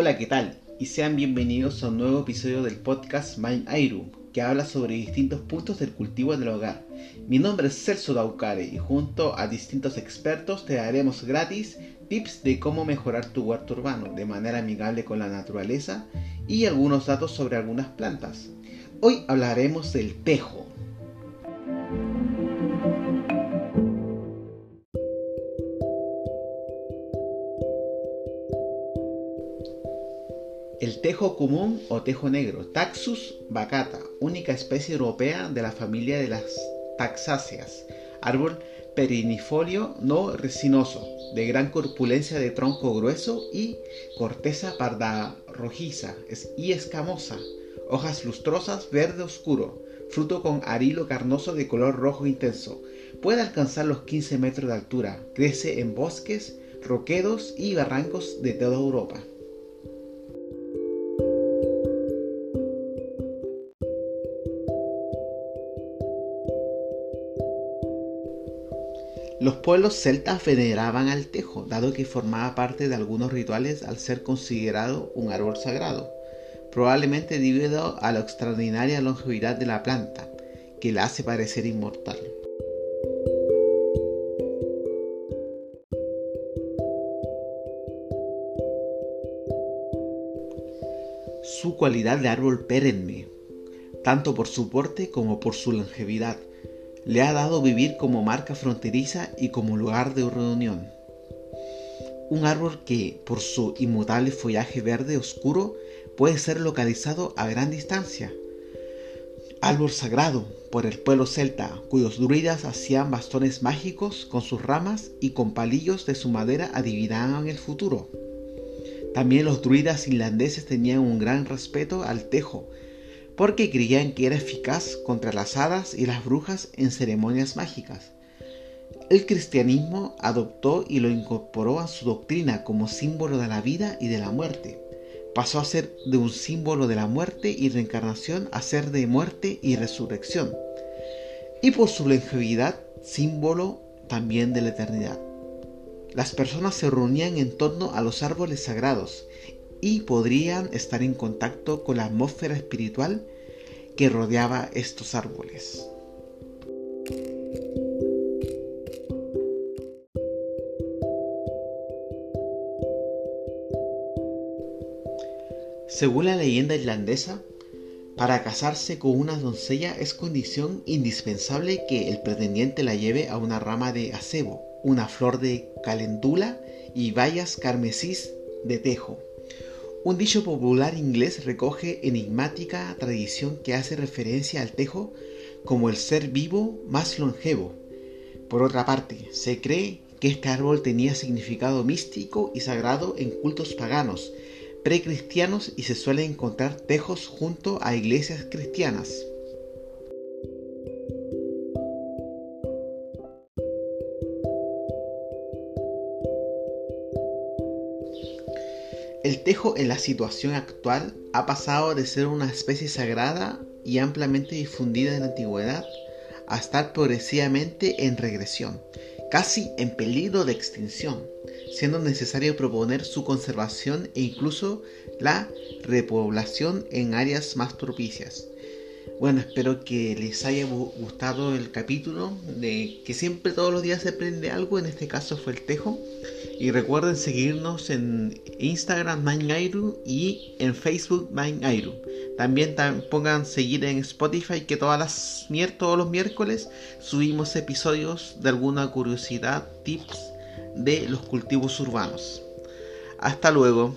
Hola, ¿qué tal? Y sean bienvenidos a un nuevo episodio del podcast Mind Airu, que habla sobre distintos puntos del cultivo del hogar. Mi nombre es Celso Daucare y junto a distintos expertos te daremos gratis tips de cómo mejorar tu huerto urbano de manera amigable con la naturaleza y algunos datos sobre algunas plantas. Hoy hablaremos del tejo, El tejo común o tejo negro, Taxus bacata, única especie europea de la familia de las taxáceas, árbol perinifolio no resinoso, de gran corpulencia de tronco grueso y corteza parda rojiza y escamosa, hojas lustrosas verde oscuro, fruto con arilo carnoso de color rojo intenso. Puede alcanzar los 15 metros de altura, crece en bosques, roquedos y barrancos de toda Europa. Los pueblos celtas veneraban al tejo, dado que formaba parte de algunos rituales al ser considerado un árbol sagrado, probablemente debido a la extraordinaria longevidad de la planta, que la hace parecer inmortal. Su cualidad de árbol perenne, tanto por su porte como por su longevidad, le ha dado vivir como marca fronteriza y como lugar de reunión. Un árbol que, por su inmutable follaje verde oscuro, puede ser localizado a gran distancia. Árbol sagrado por el pueblo celta, cuyos druidas hacían bastones mágicos con sus ramas y con palillos de su madera adivinaban el futuro. También los druidas irlandeses tenían un gran respeto al tejo, porque creían que era eficaz contra las hadas y las brujas en ceremonias mágicas. El cristianismo adoptó y lo incorporó a su doctrina como símbolo de la vida y de la muerte. Pasó a ser de un símbolo de la muerte y reencarnación a ser de muerte y resurrección. Y por su longevidad, símbolo también de la eternidad. Las personas se reunían en torno a los árboles sagrados y podrían estar en contacto con la atmósfera espiritual que rodeaba estos árboles. Según la leyenda irlandesa, para casarse con una doncella es condición indispensable que el pretendiente la lleve a una rama de acebo, una flor de calendula y bayas carmesís de tejo. Un dicho popular inglés recoge enigmática tradición que hace referencia al tejo como el ser vivo más longevo. Por otra parte, se cree que este árbol tenía significado místico y sagrado en cultos paganos, precristianos y se suelen encontrar tejos junto a iglesias cristianas. El tejo en la situación actual ha pasado de ser una especie sagrada y ampliamente difundida en la antigüedad a estar progresivamente en regresión, casi en peligro de extinción, siendo necesario proponer su conservación e incluso la repoblación en áreas más propicias. Bueno, espero que les haya gustado el capítulo de que siempre todos los días se aprende algo, en este caso fue el tejo. Y recuerden seguirnos en Instagram Mindairu y en Facebook Mindairu. También pongan seguir en Spotify que todas las todos los miércoles subimos episodios de alguna curiosidad, tips de los cultivos urbanos. Hasta luego.